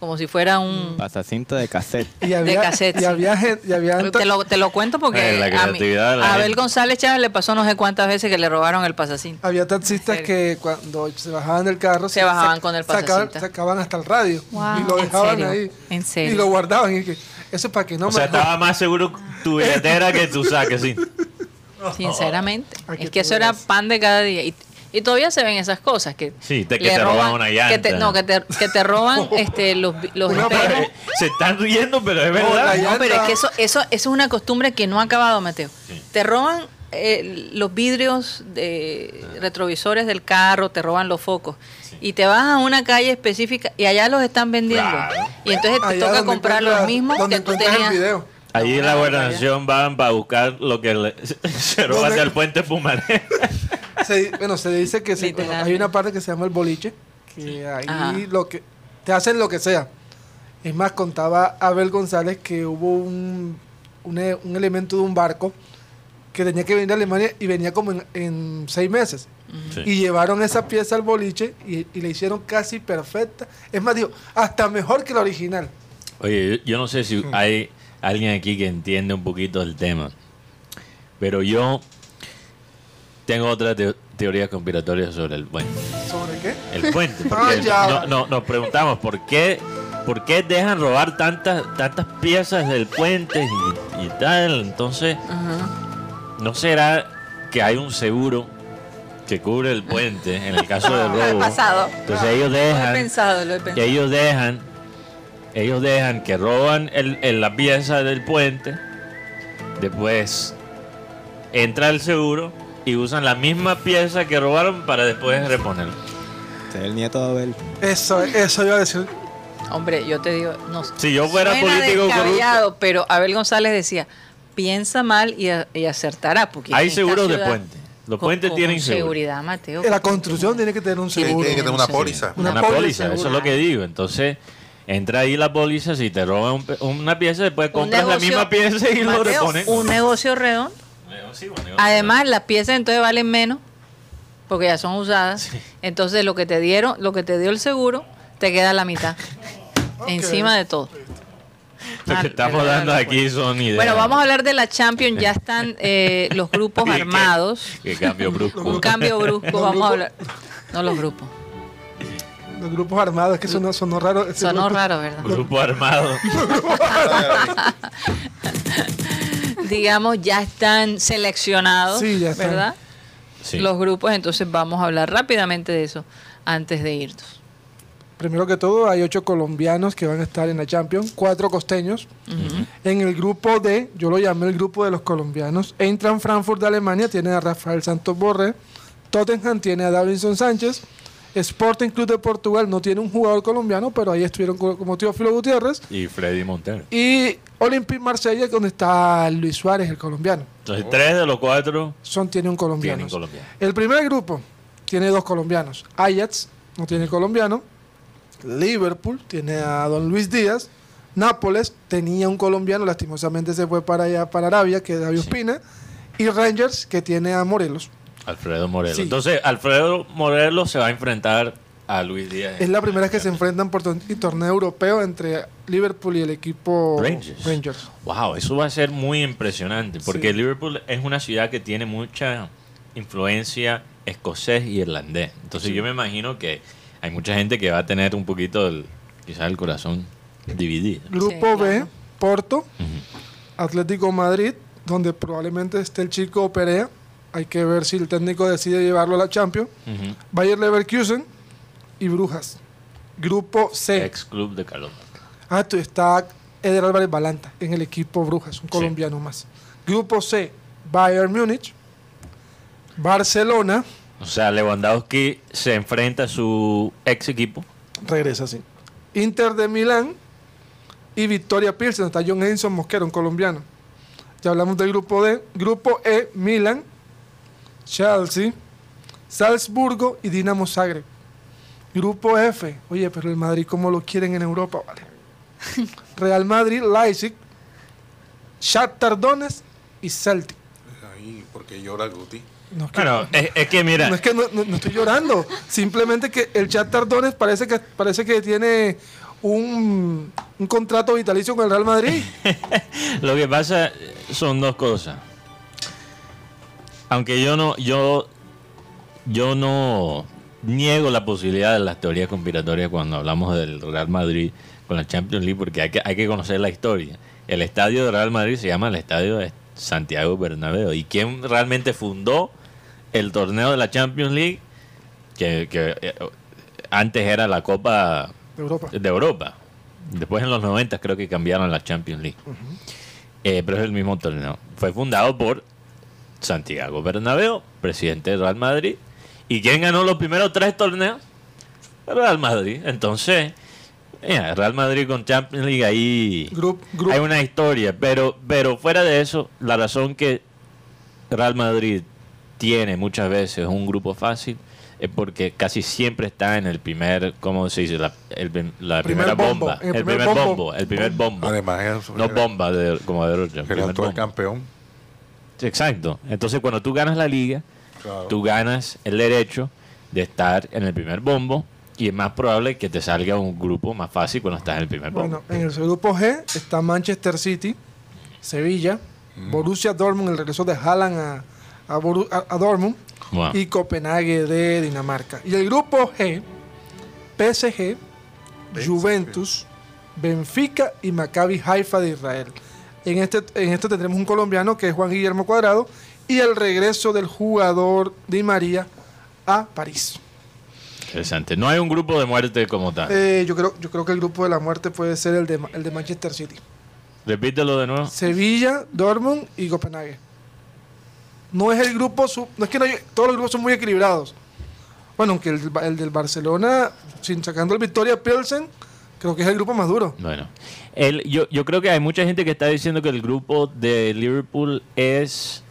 como si fuera un... Pasacinta de cassette. Y había, cassette, y sí. había gente, y había Te lo, te lo cuento porque Eh, la a, mí- de a Abel gente. González Chávez le pasó no sé cuántas veces que le robaron el pasacinta. había taxistas ¿En que cuando se bajaban del carro Se bajaban con el sacaban, pasacinta. sacaban hasta el radio Wow. y lo ¿En dejaban serio? ahí ¿En serio? y lo guardaban y que eso es para que no o sea, me estaba más seguro tu billetera que tu saque, sí. Sinceramente. Es que eso era pan de cada día. Y, y todavía se ven esas cosas. Que Sí, te- que te roban una que te- llanta. no, que te, que te roban este, los, vi- los Una espejos. Se están riendo, pero es No, verdad. No, pero es que eso, eso, eso es una costumbre que no ha acabado, Mateo. Sí. Te roban eh, los vidrios de retrovisores del carro, te roban los focos. Y te vas a una calle específica y allá los están vendiendo. Claro. Y entonces te Allá toca comprar los mismos donde que tú tenías. el video. Allí en la Ah, gobernación van para buscar lo que le- se roban del puente Pumaré. Se- bueno, se dice que se- bueno, Literalmente. hay una parte que se llama el boliche, que ahí Ajá. lo que te hacen lo que sea. Es más, contaba Abel González que hubo un, un, e- un elemento de un barco que tenía que venir a Alemania y venía como en, en seis meses. Y llevaron esa pieza al boliche y, y la hicieron casi perfecta. Es más, digo, hasta mejor que la original. Oye, yo, yo no sé si hay alguien aquí que entiende un poquito el tema, pero yo tengo otra teo- teoría conspiratoria sobre el puente. ¿Sobre qué? El puente, Ah, porque no- no- nos preguntamos por qué, por qué dejan robar tantas, tantas piezas del puente y, y tal. Entonces, Ajá. ¿No será que hay un seguro que cubre el puente en el caso de Lo he robo? pasado. Entonces ellos Lo he dejan pensado, lo he pensado. ellos dejan, ellos dejan que roban el, el- la pieza del puente, después entra el seguro y usan la misma pieza que robaron para después reponerlo. Ese es el nieto de Abel. Eso, eso iba a decir. Hombre, yo te digo, no Si yo fuera político descabellado, pero Abel González decía, piensa mal y, a- y acertará. Porque Hay seguros de puente. Los con- puentes con tienen seguro. seguridad, Mateo. La construcción tiene que tener un seguro. Tiene que tener una póliza. Una, Una póliza, póliza, eso es seguro. lo que digo. Entonces, entra ahí la póliza, si te roban un pe- una pieza, después compras la negocio- misma pieza y lo repones. Un negocio redondo. Sí, un negocio. Además, las piezas entonces valen menos porque ya son usadas. Sí. Entonces, lo que te dieron, lo que te dio el seguro, te queda la mitad. Encima de todo. Lo Ah, que estamos verdad, dando aquí son ideas. Bueno, vamos a hablar de la Champions. Ya están eh, los grupos ¿Y qué? armados. Que cambio brusco. Un cambio brusco. Los Vamos a hablar. No los grupos. Los grupos armados, es que sonó, sonó raro. Sonó grupo. raro, ¿verdad? Grupo armado. Digamos, ya están seleccionados, Sí, ya están. ¿verdad? Sí. Los grupos, entonces vamos a hablar rápidamente de eso antes de irnos. Primero que todo, hay ocho colombianos que van a estar en la Champions, cuatro costeños. En el grupo D, yo lo llamé el grupo de los colombianos. Eintracht Frankfurt de Alemania tiene a Rafael Santos Borré. Tottenham tiene a Davinson Sánchez. Sporting Club de Portugal no tiene un jugador colombiano, pero ahí estuvieron co- como Teófilo Gutiérrez. Y Freddy Montero. Y Olympique Marsella, donde está Luis Suárez, el colombiano. Entonces, tres de los cuatro Son tiene un colombiano. El primer grupo tiene dos colombianos. Ajax no tiene colombiano. Liverpool tiene a Don Luis Díaz. Nápoles tenía un colombiano, lastimosamente se fue para allá, para Arabia, que es David Ospina. Y Rangers, que tiene a Morelos. Alfredo Morelos. Sí. Entonces, Alfredo Morelos se va a enfrentar a Luis Díaz. Es la primera vez que se enfrentan por torneo europeo entre Liverpool y el equipo Rangers. Wow, eso va a ser muy impresionante porque Sí. Liverpool es una ciudad que tiene mucha influencia escocés y irlandés. Entonces yo me imagino que hay mucha gente que va a tener un poquito, el, quizás el corazón dividido. Grupo Sí, B, claro. Porto, Atlético Madrid, donde probablemente esté el chico Perea. Hay que ver si el técnico decide llevarlo a la Champions. Ujú. Bayer Leverkusen y Brujas. Grupo C. Ex club de Carlos. Ah, tú- está Eder Álvarez Balanta en el equipo Brujas, un colombiano más. Grupo C, Bayern Múnich, Barcelona, O sea, Lewandowski se enfrenta a su ex equipo. regresa así. Inter de Milán y Victoria Pilsen, está John Henson Mosquera, un colombiano. Ya hablamos del grupo D. Grupo E, Milan, Chelsea, Salzburgo y Dinamo Zagreb. Grupo F, oye, pero el Madrid, ¿cómo lo quieren en Europa? Vale. Real Madrid, Leipzig, Shakhtar Donetsk y Celtic. Ahí, porque llora Guti. No, es que, Bueno, es, es que mira, no, es que no, no- no estoy llorando, simplemente que el Shakhtar Donetsk parece que, parece que tiene un, un contrato vitalicio con el Real Madrid. lo que pasa son dos cosas. Aunque yo no, yo, yo no niego la posibilidad de las teorías conspiratorias cuando hablamos del Real Madrid con la Champions League, porque hay que, hay que conocer la historia. El estadio del Real Madrid se llama el Estadio de Santiago Bernabéu. ¿Y quién realmente fundó el torneo de la Champions League? Que, que, eh, antes era la Copa de Europa. de Europa. Después en los 90 creo que cambiaron la Champions League. Eh, pero es el mismo torneo. Fue fundado por Santiago Bernabéu, presidente del Real Madrid. ¿Y quién ganó los primeros tres torneos? El Real Madrid. Entonces, mira, Real Madrid con Champions League ahí hay una historia. Pero, pero fuera de eso, la razón que Real Madrid tiene muchas veces un grupo fácil es porque casi siempre está en el primer, ¿cómo se dice? La, el la Primer primera bombo, bomba. El, el primer primer bombo. bombo. El primer bombo. Además, No bomba de, como de Rocha. El bombo. campeón. Exacto. Entonces, cuando tú ganas la liga, Claro. tú ganas el derecho de estar en el primer bombo y es más probable que te salga un grupo más fácil cuando estás en el primer bombo. Bueno, en el grupo G está Manchester City, Sevilla, Borussia Dortmund, el regreso de Haaland a, a, Boru- a- a Dortmund y Copenhague de Dinamarca. Y el grupo G, PSG, Juventus, Benfica y Maccabi Haifa de Israel. En este, en este tendremos un colombiano que es Juan Guillermo Cuadrado y el regreso del jugador Di María a París. Interesante. No hay un grupo de muerte como tal. Eh, yo, creo, yo creo que el grupo de la muerte puede ser el de, el de Manchester City. Repítelo de nuevo. Sevilla, Dortmund y Copenhague. No es el grupo, no es que no hay- todos los grupos son muy equilibrados. Bueno, aunque el, del Ba- el del Barcelona, sin sacando el Victoria Pilsen, creo que es el grupo más duro. Bueno, el, yo, yo creo que hay mucha gente que está diciendo que el grupo de Liverpool es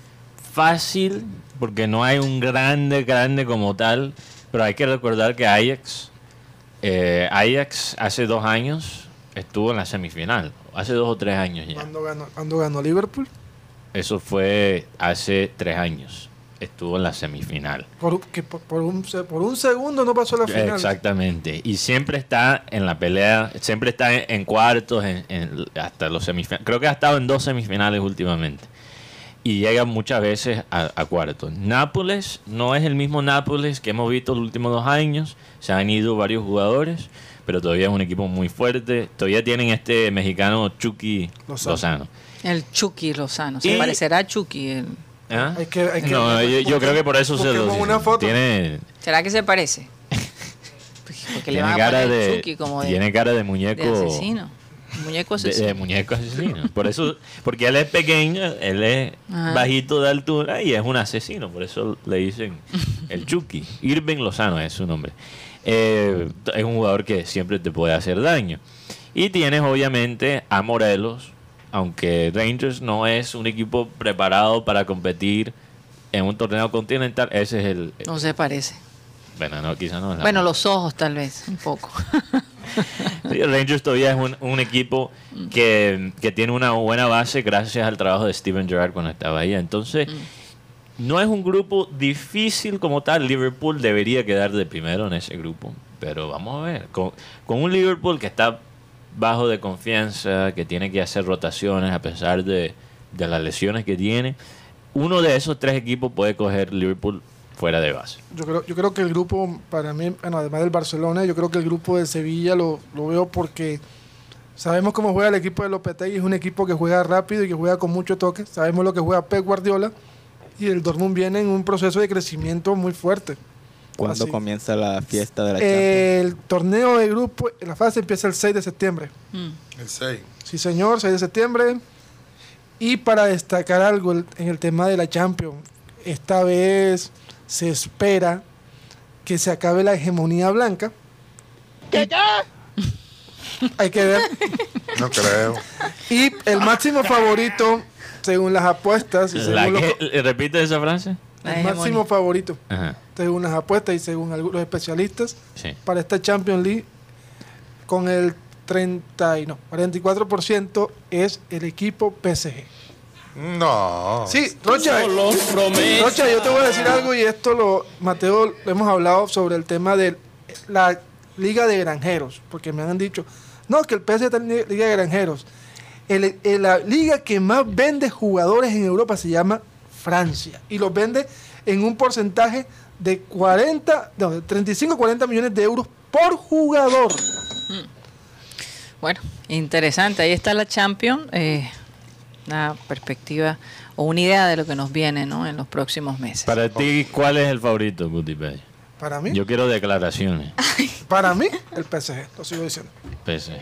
fácil porque no hay un grande, grande como tal, pero hay que recordar que Ajax, eh, Ajax hace dos años estuvo en la semifinal, hace dos o tres años ya. Cuando ganó, cuando ganó Liverpool, Eso fue hace tres años, estuvo en la semifinal. por, que por, por un, por un segundo no pasó a la final. Exactamente. Y siempre está en la pelea, siempre está en, en cuartos, en, en- hasta los semifinales. Creo que ha estado en dos semifinales últimamente. Y llega muchas veces a, a cuartos. Nápoles no es el mismo Nápoles que hemos visto los últimos dos años. Se han ido varios jugadores, pero todavía es un equipo muy fuerte. Todavía tienen este mexicano Chucky Lozano. Lozano. El Chucky Lozano. Se Y- parecerá a Chucky. el- ¿Ah? Hay que- hay que- no, yo, yo creo que por eso se lo una foto. tiene ¿Será que se parece? Porque le tiene van a cara poner de Chucky como de, tiene cara de de muñeco asesino. Muñeco de, asesino. de muñeco asesino. Por eso, porque él es pequeño, él es Ajá. bajito de altura y es un asesino. Por eso le dicen el Chucky. Irving Lozano es su nombre. Eh, es un jugador que siempre te puede hacer daño. Y tienes obviamente a Morelos, aunque Rangers no es un equipo preparado para competir en un torneo continental. Ese es el... No se parece. Bueno, no, quizá no Bueno, los ojos tal vez, un poco. Sí, Rangers todavía es un, un equipo que, que tiene una buena base gracias al trabajo de Steven Gerrard cuando estaba ahí. Entonces, no es un grupo difícil como tal. Liverpool debería quedar de primero en ese grupo. Pero vamos a ver. Con, con un Liverpool que está bajo de confianza, que tiene que hacer rotaciones a pesar de, de las lesiones que tiene, uno de esos tres equipos puede coger Liverpool fuera de base. Yo creo, yo creo que el grupo, para mí, bueno, además del Barcelona, yo creo que el grupo de Sevilla lo, lo veo porque sabemos cómo juega el equipo de Lopetegui. Es un equipo que juega rápido y que juega con mucho toque. Sabemos lo que juega Pep Guardiola. Y el Dortmund viene en un proceso de crecimiento muy fuerte. ¿Cuándo Así. comienza la fiesta de la Champions? El torneo de grupo, la fase empieza el 6 de septiembre. Mm. El 6. Sí, señor, 6 de septiembre. Y para destacar algo el- en el tema de la Champions, esta vez se espera que se acabe la hegemonía blanca. Hay que ver. No creo. Y el máximo favorito, según las apuestas, y La los- que- ¿Repite esa frase? El máximo favorito, Ajá, según las apuestas y según algunos especialistas, sí. para esta Champions League, con el 30 y no, 44% es el equipo PSG. No. Sí, Rocha, Rocha, yo te voy a decir algo y esto lo, Mateo, lo hemos hablado sobre el tema de la liga de granjeros, porque me han dicho, no, que el PSG está en li- liga de granjeros. El- el- la liga que más vende jugadores en Europa se llama Francia y los vende en un porcentaje de 40, no, de 35 40 millones de euros por jugador. Bueno, interesante. Ahí está la Champions. eh, una perspectiva o una idea de lo que nos viene ¿no? en los próximos meses. Para ti, ¿cuál es el favorito, Guti Pérez? Para mí, Yo quiero declaraciones. para mí, el PSG, lo sigo diciendo. PSG.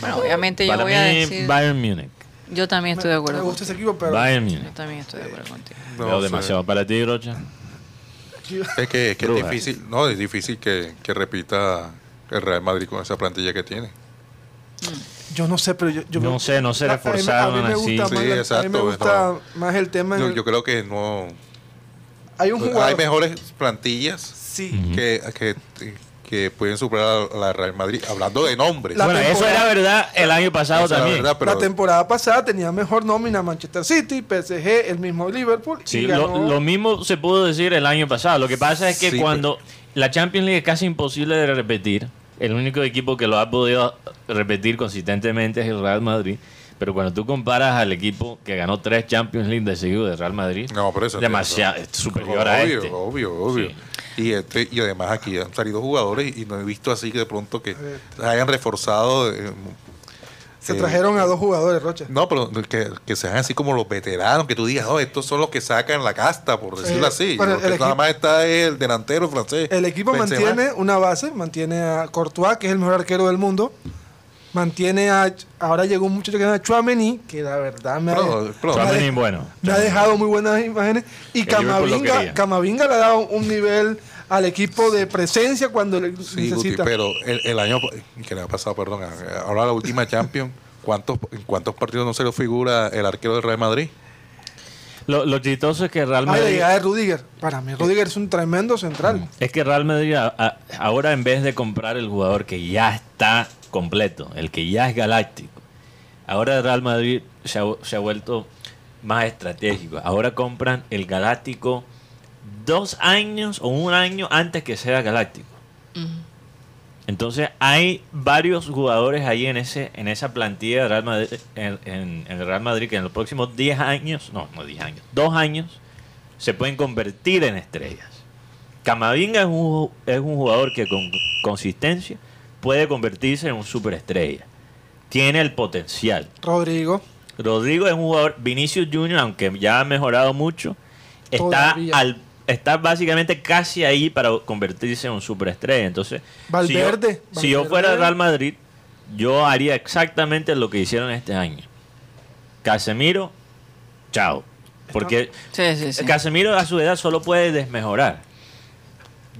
Bueno, obviamente yo Para voy mí, a decir. Bayern Múnich. Yo también estoy de Me acuerdo. gusta ese equipo, pero Bayern Yo también estoy de acuerdo contigo. No Veo demasiado. ¿Para ti, Rocha? Es que, es que es Bruja. difícil, no, es difícil que, que repita el Real Madrid con esa plantilla que tiene. Yo no sé, pero yo, yo No sé, no se me- reforzaron me así. Sí, a mí me exacto, gusta no. más el tema. en Yo, el- yo creo que no. hay un jugador. Hay mejores plantillas Sí. Que, que, que pueden superar a la Real Madrid. Hablando de nombres. La bueno, eso temporada- era verdad el año pasado también. verdad, pero- La temporada pasada tenía mejor nómina Manchester City, PSG, el mismo Liverpool. y Sí, ganó- lo, lo mismo se pudo decir el año pasado. Lo que pasa es que Sí, cuando la Champions League es casi imposible de repetir, el único equipo que lo ha podido repetir consistentemente es el Real Madrid. Pero cuando tú comparas al equipo que ganó tres Champions League de seguido de Real Madrid, No, pero eso demasiado es superior a obvio, este. Obvio, obvio. Sí. Y, este, y además aquí han salido jugadores y no he visto así que de pronto que se hayan reforzado. eh, se eh, trajeron a dos jugadores, Rocha. No, pero que, que sean así como los veteranos, que tú digas, no, estos son los que sacan la casta, por decirlo Eh, así. bueno, el nada más está el delantero francés. El equipo Benzema. mantiene una base, mantiene a Courtois, que es el mejor arquero del mundo. Mantiene a. Ahora llegó un muchacho que se llama que la verdad me ha, bueno. me ha dejado muy buenas imágenes. Y Camavinga. Camavinga le ha dado un nivel al equipo de presencia cuando le Sí, Guti, necesita. pero el, el año que le ha pasado, perdón, ahora la última Champions, ¿cuántos, ¿en cuántos partidos no se le figura el arquero del Real Madrid? Lo, lo chistoso es que Real Ah, la Madrid... llegada de Rudiger. Para mí, Rudiger es un tremendo central. Es que Real Madrid a- a- ahora en vez de comprar el jugador que ya está completo, el que ya es galáctico, ahora el Real Madrid se ha, se ha vuelto más estratégico. Ahora compran el galáctico dos años o un año antes que sea galáctico. Entonces hay varios jugadores ahí en ese en esa plantilla de Real Madrid, en, en- en el Real Madrid que en los próximos 10 años, no, no 10 años, dos años se pueden convertir en estrellas. Camavinga es un, es un jugador que con consistencia puede convertirse en un superestrella. Tiene el potencial. Rodrigo. Rodrigo es un jugador, Vinicius Junior, aunque ya ha mejorado mucho, está, al, está básicamente casi ahí para convertirse en un superestrella. Entonces, Valverde, si yo, si yo Valverde. fuera Real Madrid, yo haría exactamente lo que hicieron este año. Casemiro, chao. Porque Sí, sí, sí. Casemiro a su edad solo puede desmejorar.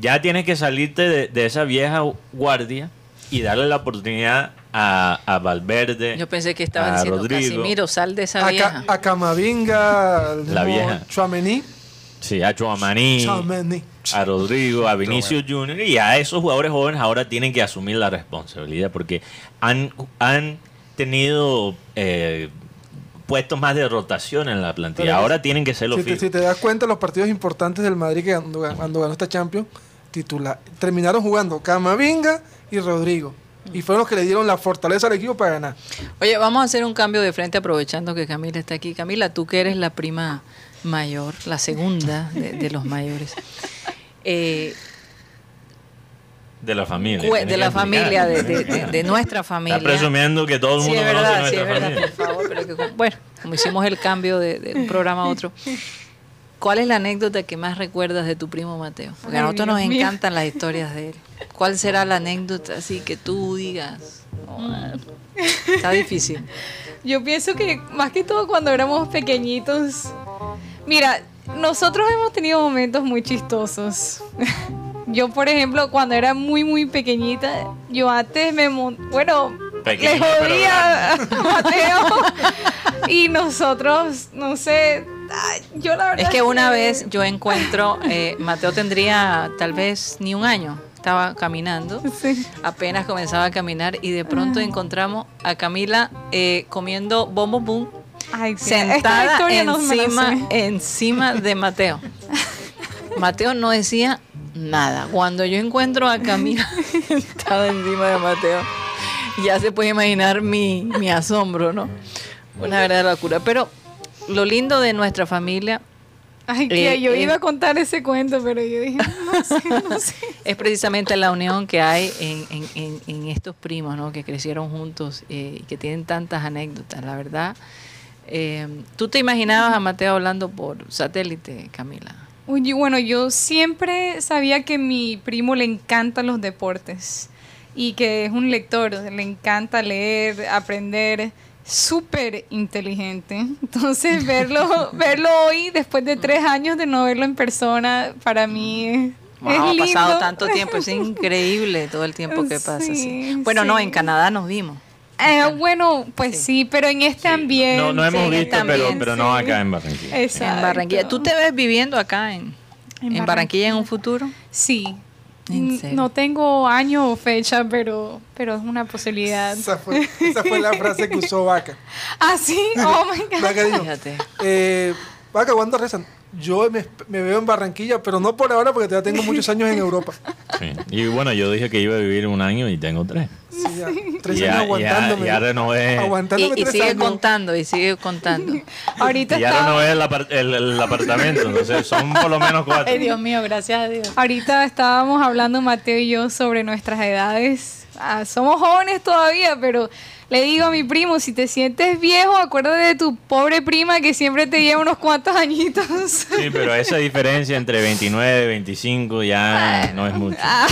Ya tienes que salirte de, de esa vieja guardia y darle la oportunidad a, a Valverde. Yo pensé que estabas a diciendo, Rodrigo. Casimiro, sal de esa A, vieja. Ca- a Camavinga. La vieja. Chouameni. Sí, a Chouamani, Chouameni. a Rodrigo, a Vinicius Junior y a esos jugadores jóvenes ahora tienen que asumir la responsabilidad porque han, han tenido eh, puestos más de rotación en la plantilla. Pero ahora tienen que ser los Si te, si te das cuenta, los partidos importantes del Madrid que cuando, cuando ganó esta Champions, titular, terminaron jugando Camavinga y Rodrigo. Y fueron los que le dieron la fortaleza al equipo para ganar. Oye, vamos a hacer un cambio de frente aprovechando que Camila está aquí. Camila, tú que eres la prima mayor, la segunda de, de los mayores. Eh, De la familia. de la explicar. familia, de, de- de- de nuestra Está familia. presumiendo que todo el Sí, mundo conoce sí, nuestra es verdad, familia. por favor, pero que como- bueno, como hicimos el cambio de, de un programa a otro, ¿cuál es la anécdota que más recuerdas de tu primo Mateo? Porque a nosotros nos mío. encantan las historias de él. ¿Cuál será la anécdota así que tú digas? "Oh, está difícil. Yo pienso que más que todo cuando éramos pequeñitos. Mira, nosotros hemos tenido momentos muy chistosos. Yo, por ejemplo, cuando era muy, muy pequeñita, yo antes me... Bueno, Pequeña, le pero jodía a Mateo. y nosotros, no sé, ay, yo la verdad Es que una vez yo encuentro, eh, Mateo tendría tal vez ni un año, estaba caminando, Sí. apenas comenzaba a caminar y de pronto encontramos a Camila eh, comiendo bombo boom Ay, sentada no encima, encima de Mateo. Mateo no decía nada. Cuando yo encuentro a Camila sentada encima de Mateo, ya se puede imaginar mi, mi asombro, ¿no? Una verdadera locura. Pero lo lindo de nuestra familia Ay, tía, Eh, yo eh. iba a contar ese cuento, pero yo dije, no sé, no sé. es precisamente la unión que hay en, en- en- en estos primos, ¿no? Que crecieron juntos eh, y que tienen tantas anécdotas, la verdad. Eh, ¿Tú te imaginabas a Mateo hablando por satélite, Camila? Oye, bueno, yo siempre sabía que mi primo le encantan los deportes y que es un lector, le encanta leer, aprender, súper inteligente. Entonces verlo, verlo hoy, después de tres años de no verlo en persona, para mí es, Wow, es ha pasado tanto tiempo, es increíble todo el tiempo que pasa. sí. Sí, Bueno, no, en Canadá nos vimos. Eh, bueno, pues Sí. sí, pero en este ambiente. No, no hemos Sí, visto, pero, también, pero no sí. acá en Barranquilla. Exacto. En Barranquilla. ¿Tú te ves viviendo acá en, En en Barranquilla en un futuro? Sí. No tengo año o fecha, pero, pero es una posibilidad. Esa fue, esa fue la frase que usó Vaca. Ah, sí. Oh my God. Vaca dijo, Fíjate. eh, Vaca, ¿cuándo rezan? Yo me, me veo en Barranquilla, pero no por ahora porque todavía tengo muchos años en Europa. Sí. Y bueno, yo dije que iba a vivir un año y tengo tres. Ya, tres Ya- años ya- aguantándome. ya renové. Aguantándome Y, y sigue años. contando, y sigue contando. Ahorita Y ya estaba, renové el, apart- el- el apartamento, entonces son por lo menos cuatro. Ay, Dios mío, gracias a Dios. ahorita estábamos hablando Mateo y yo sobre nuestras edades. Ah, somos jóvenes todavía, pero le digo a mi primo, si te sientes viejo, acuérdate de tu pobre prima que siempre te lleva unos cuantos añitos. Sí, pero esa diferencia entre 29 y 25 ya no es mucho. Ah.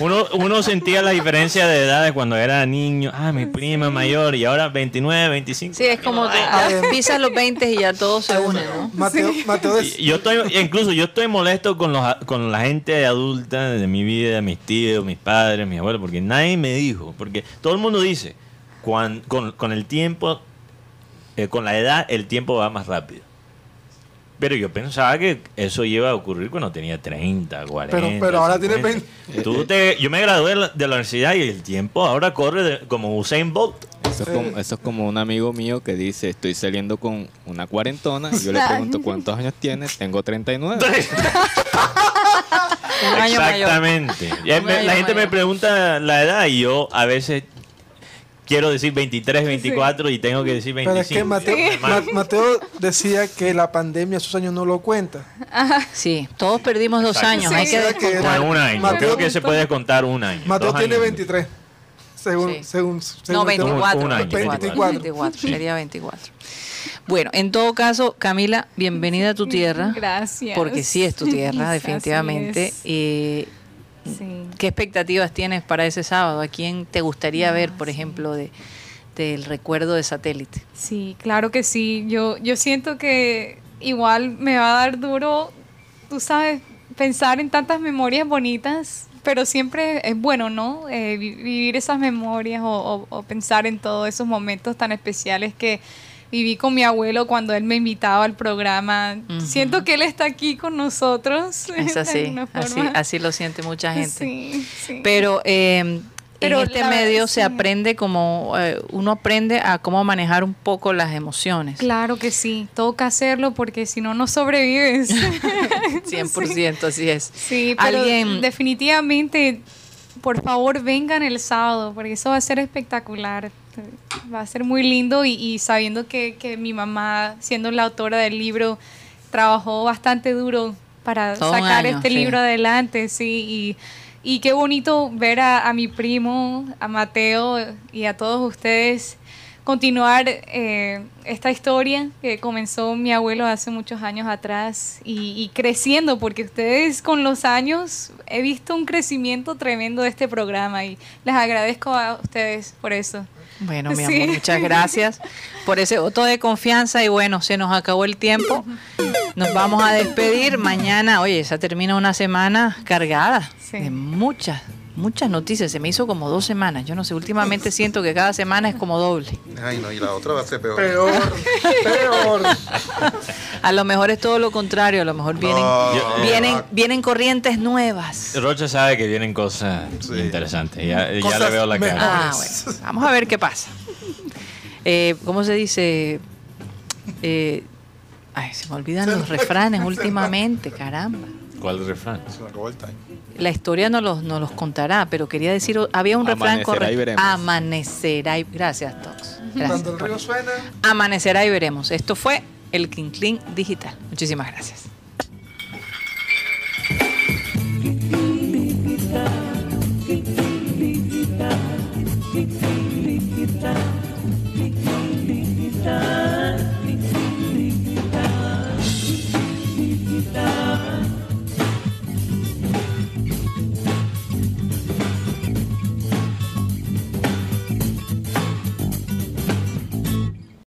Uno, uno sentía la diferencia de edades cuando era niño. Ah, mi prima mayor. Y ahora 29, 25. Sí, es como que ya pisas los 20 y ya todo se une, ¿no? Mateo, Mateo es- Yo estoy, incluso yo estoy molesto con, los, con la gente adulta de mi vida, mis tíos, mis padres, mis abuelos, porque nadie me dijo, porque todo el mundo dice, cuan- con, con el tiempo, eh, con la edad, el tiempo va más rápido. Pero yo pensaba que eso iba a ocurrir cuando tenía 30, 40. Pero- pero ahora tiene 50. Tú te- yo me gradué de la, de la universidad y el tiempo ahora corre de- como Usain Bolt. Eso es, como, eso es como un amigo mío que dice, estoy saliendo con una cuarentona. Y yo le pregunto, ¿cuántos años tienes? Tengo 39. Un año mayor. Exactamente. La gente me pregunta la edad y yo a veces quiero decir 23, 24 y tengo que decir 25. Pero es que Mateo, Hermano, Ma- Mateo decía que la pandemia esos años no lo cuenta. Sí, todos perdimos dos Exacto. años, Sí. hay que descontar. Bueno, un año. Mateo- Creo que se puede contar un año. Mateo tiene años. 23. Según, Sí. según, No, según- 24. Un año, 24, 24. 24, sería 24. Bueno, en todo caso, Camila, bienvenida a tu tierra. Gracias. Porque sí es tu tierra, Así definitivamente. es. Eh, Sí. ¿Qué expectativas tienes para ese sábado? ¿A quién te gustaría ver, por ejemplo, de del recuerdo de satélite? Sí, claro que sí. Yo, yo siento que igual me va a dar duro, tú sabes, pensar en tantas memorias bonitas, pero siempre es bueno, ¿no? Eh, vi- vivir esas memorias o, o- o pensar en todos esos momentos tan especiales que viví con mi abuelo cuando él me invitaba al programa. Ujú. Siento que él está aquí con nosotros. Es así, así, así lo siente mucha gente. Sí, sí. Pero, eh, Pero en este medio sí. se aprende como, eh, uno aprende a cómo manejar un poco las emociones. Claro que sí, toca hacerlo porque si no, no sobrevives. 100%, así es. Sí, pero Alguien, definitivamente, por favor, vengan el sábado, porque eso va a ser espectacular. Va a ser muy lindo y, y sabiendo que, que mi mamá, siendo la autora del libro, trabajó bastante duro para Todo sacar año, este sí. libro adelante, sí, y, y qué bonito ver a, a mi primo, a Mateo y a todos ustedes continuar eh, esta historia que comenzó mi abuelo hace muchos años atrás y, y creciendo, porque ustedes con los años he visto un crecimiento tremendo de este programa y les agradezco a ustedes por eso. Bueno, mi Sí. amor, muchas gracias por ese voto de confianza y bueno, se nos acabó el tiempo. Nos vamos a despedir mañana. Oye, esa termina una semana cargada Sí. de muchas, muchas noticias. Se me hizo como dos semanas. Yo no sé, últimamente siento que cada semana es como doble. Ay, no, y la otra va a ser peor. Peor, peor. A lo mejor es todo lo contrario, a lo mejor vienen, No. vienen, vienen corrientes nuevas. Rocha sabe que vienen cosas interesantes. Ya, ya le veo la cara. Ah, bueno. Vamos a ver qué pasa. Eh, ¿Cómo se dice? Eh, ay, se me olvidan los refranes últimamente, caramba. ¿Cuál refrán? Se me acabó el time. La historia no los, no los contará, pero quería decir, había un refrán Amanecerá y correcto. veremos. Amanecerá y Gracias, Tox. Gracias Cuando el río suena, Amanecerá y veremos. Esto fue el Clean Digital. Muchísimas gracias. Digital,